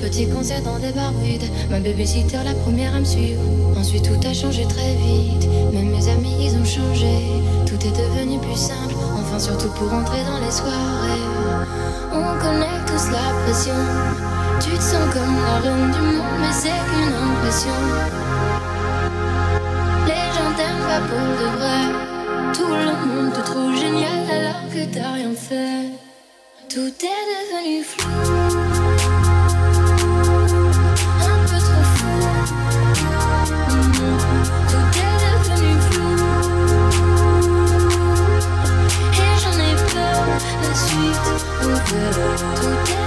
Petit concert dans des bars vides, ma babysitter la première à me suivre. Ensuite tout a changé très vite, même mes amis ils ont changé. Tout est devenu plus simple, enfin surtout pour entrer dans les soirées. On connaît tous la pression, tu te sens comme la du monde, mais c'est qu'une impression. Les gens t'aiment pas pour de vrai, tout le monde te trouve génial alors que t'as rien fait. Tout est devenu flou. La suite au cœur. Tout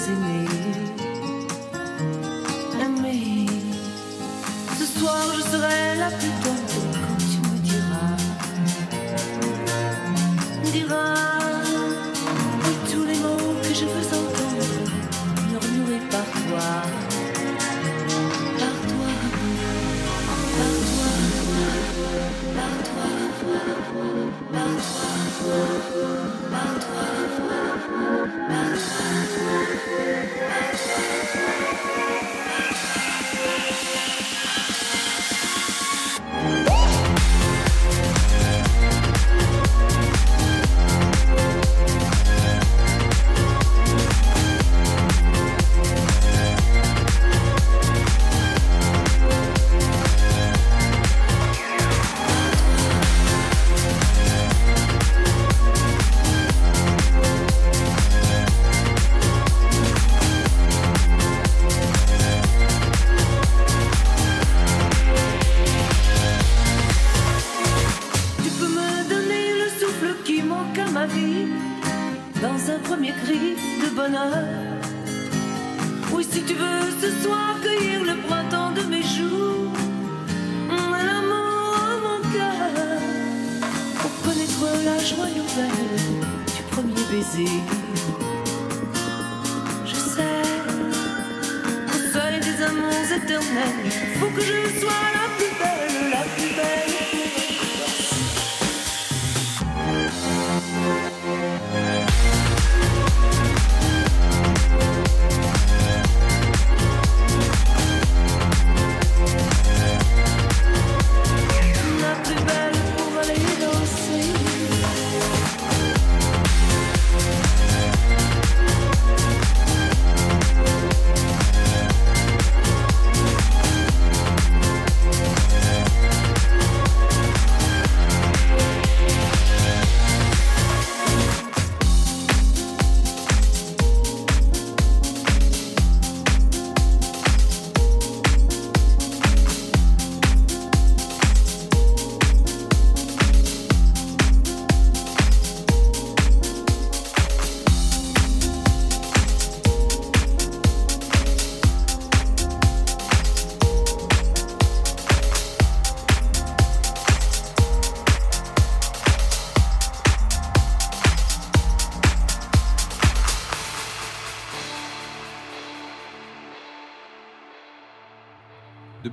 que aimées. Aimées. Ce soir, je serai la plus belle quand tu me diras. Diras oui, tous les mots que je veux entendre, murmurés par toi. Par toi, par toi, par toi, par toi, par toi,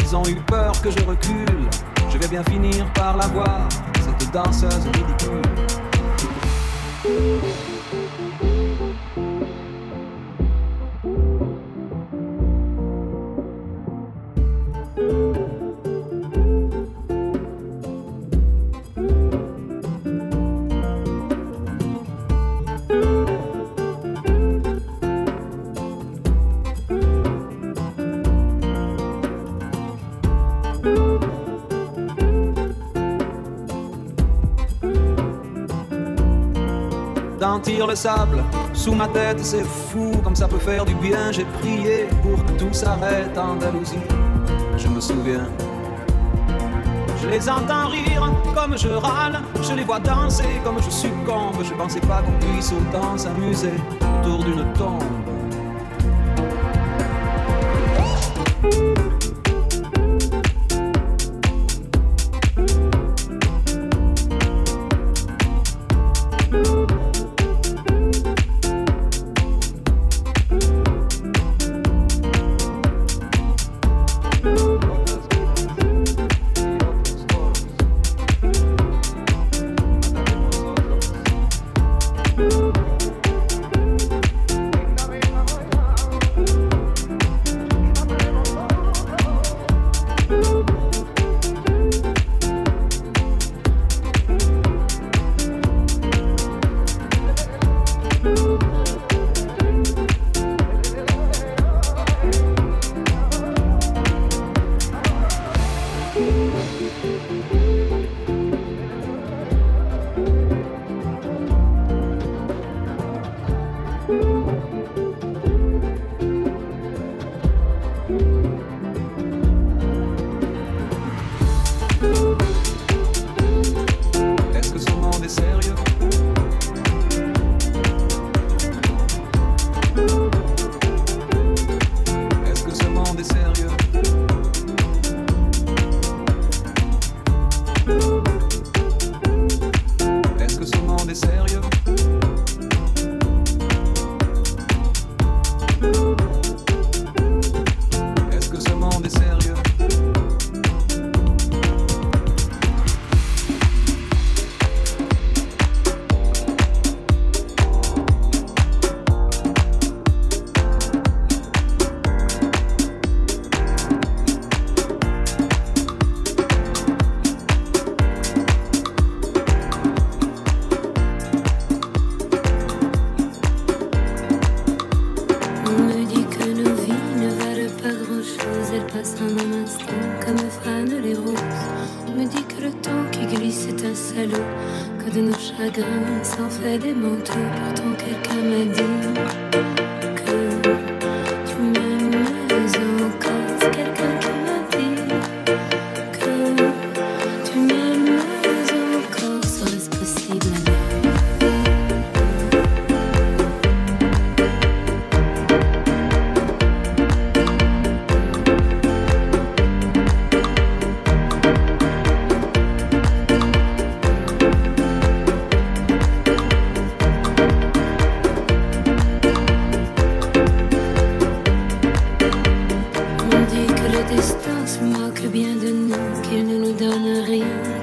Ils ont eu peur que je recule. Je vais bien finir par la voir, cette danseuse ridicule. Sous ma tête, c'est fou comme ça peut faire du bien. J'ai prié pour que tout s'arrête Andalousie. Je me souviens. Je les entends rire comme je râle, je les vois danser comme je succombe. Je pensais pas qu'on puisse autant s'amuser autour d'une tombe.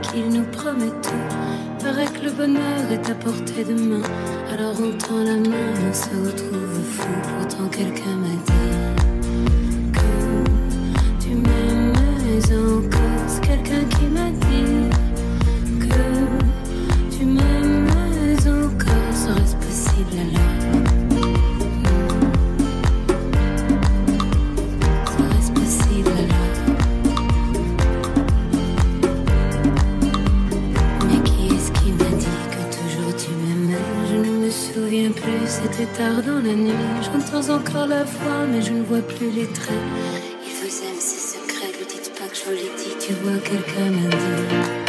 qu'il nous promet tout. Paraît que le bonheur est à portée de main. Alors on tend la main on se retrouve fou. Pourtant quelqu'un m'a dit que tu m'aimes encore. C'est quelqu'un qui m'a dit. En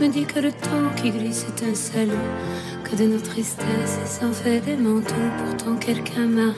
me dit que le temps qui glisse est un salut, que de nos tristesses s'en fait des manteaux. Pourtant quelqu'un m'a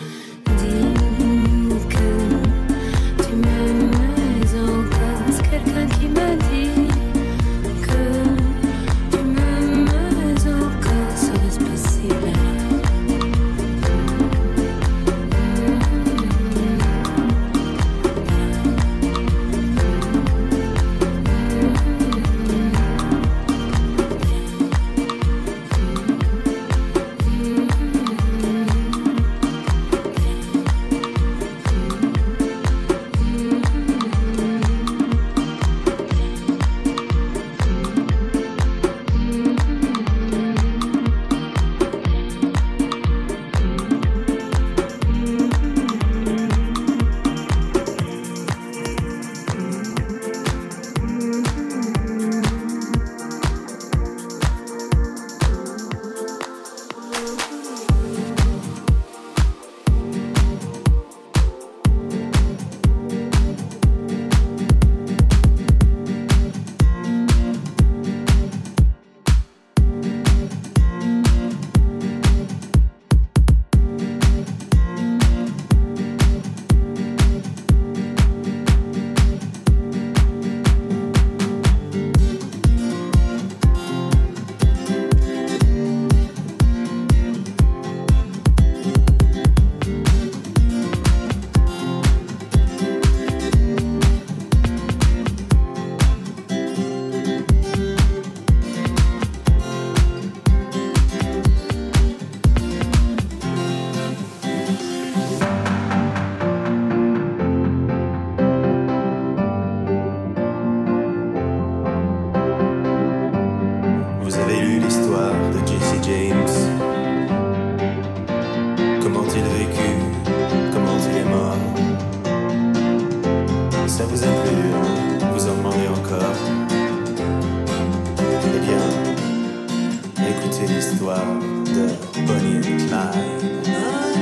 vous en demandez encore. Eh bien, écoutez l'histoire de Bonnie et Clyde.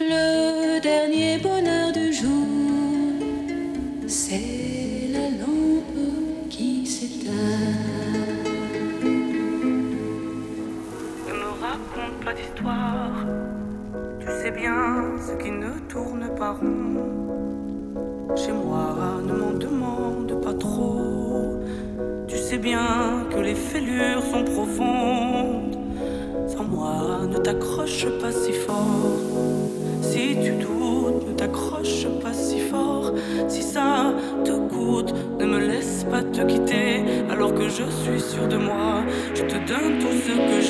Le dernier bonheur du jour, c'est la lampe qui s'éteint. Ne me raconte pas d'histoire, tu sais bien ce qui ne tourne pas rond. Chez moi, ne m'en demande pas trop. Tu sais bien que les fêlures sont profondes ne t'accroche pas si fort. Si tu doutes, ne t'accroche pas si fort. Si ça te coûte, ne me laisse pas te quitter alors que je suis sûr de moi. Je te donne tout ce que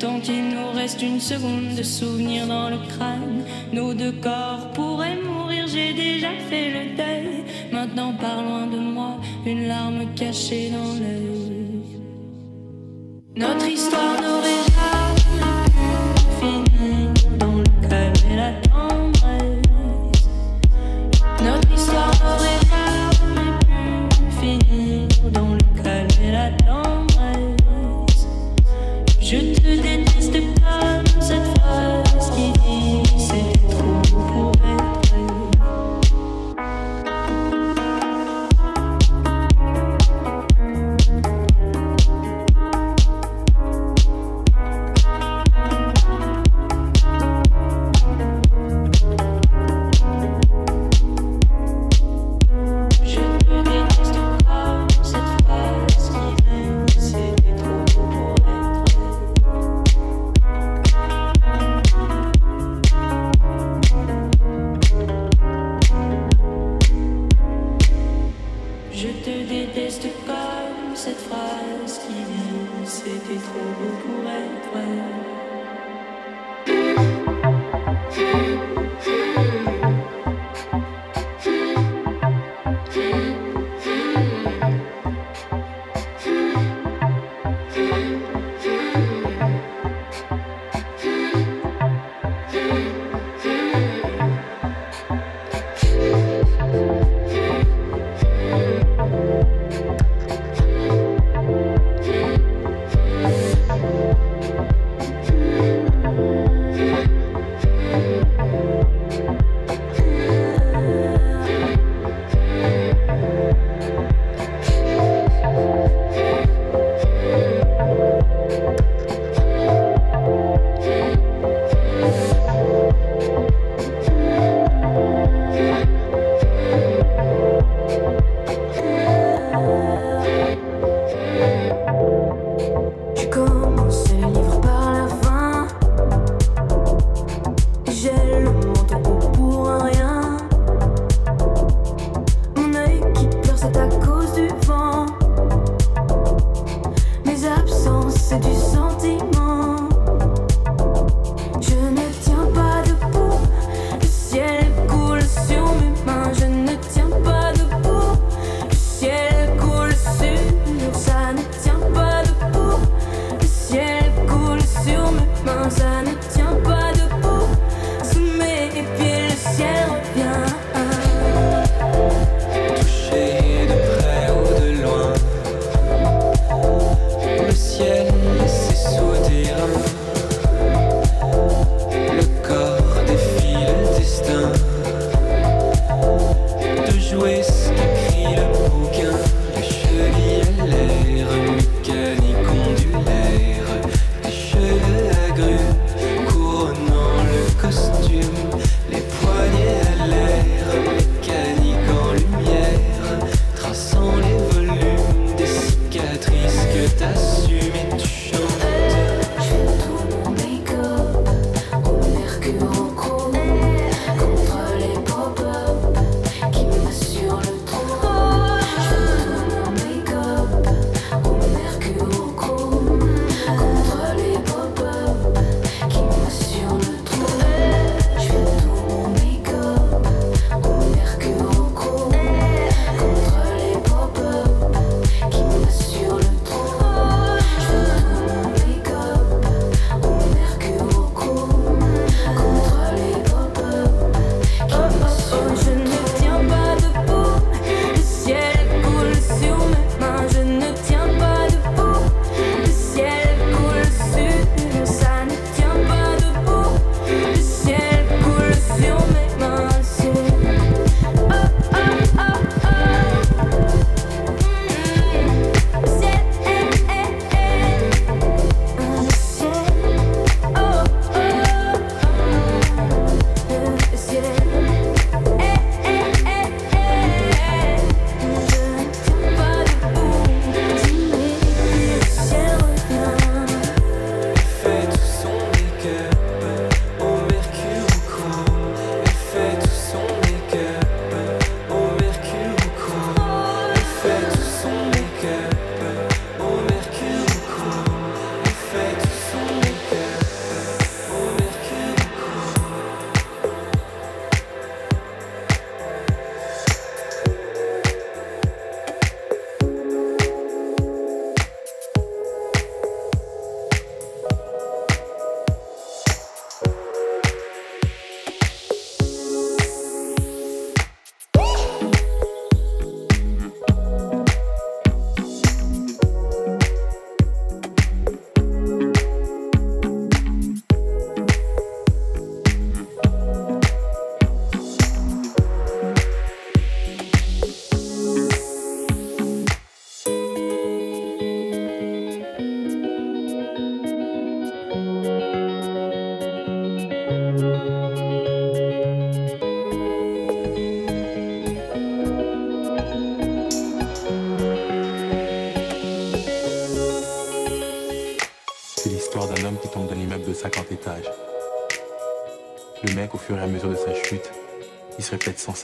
tant qu'il nous reste une seconde de souvenir dans le crâne. Nos deux corps pourraient mourir, j'ai déjà fait le deuil. Maintenant, par loin de moi, une larme cachée dans l'œil. Notre histoire n'aurait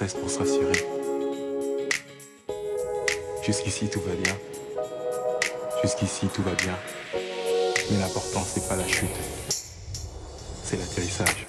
pour se rassurer. Jusqu'ici, tout va bien. Jusqu'ici, tout va bien. Mais l'important, c'est pas la chute, c'est l'atterrissage.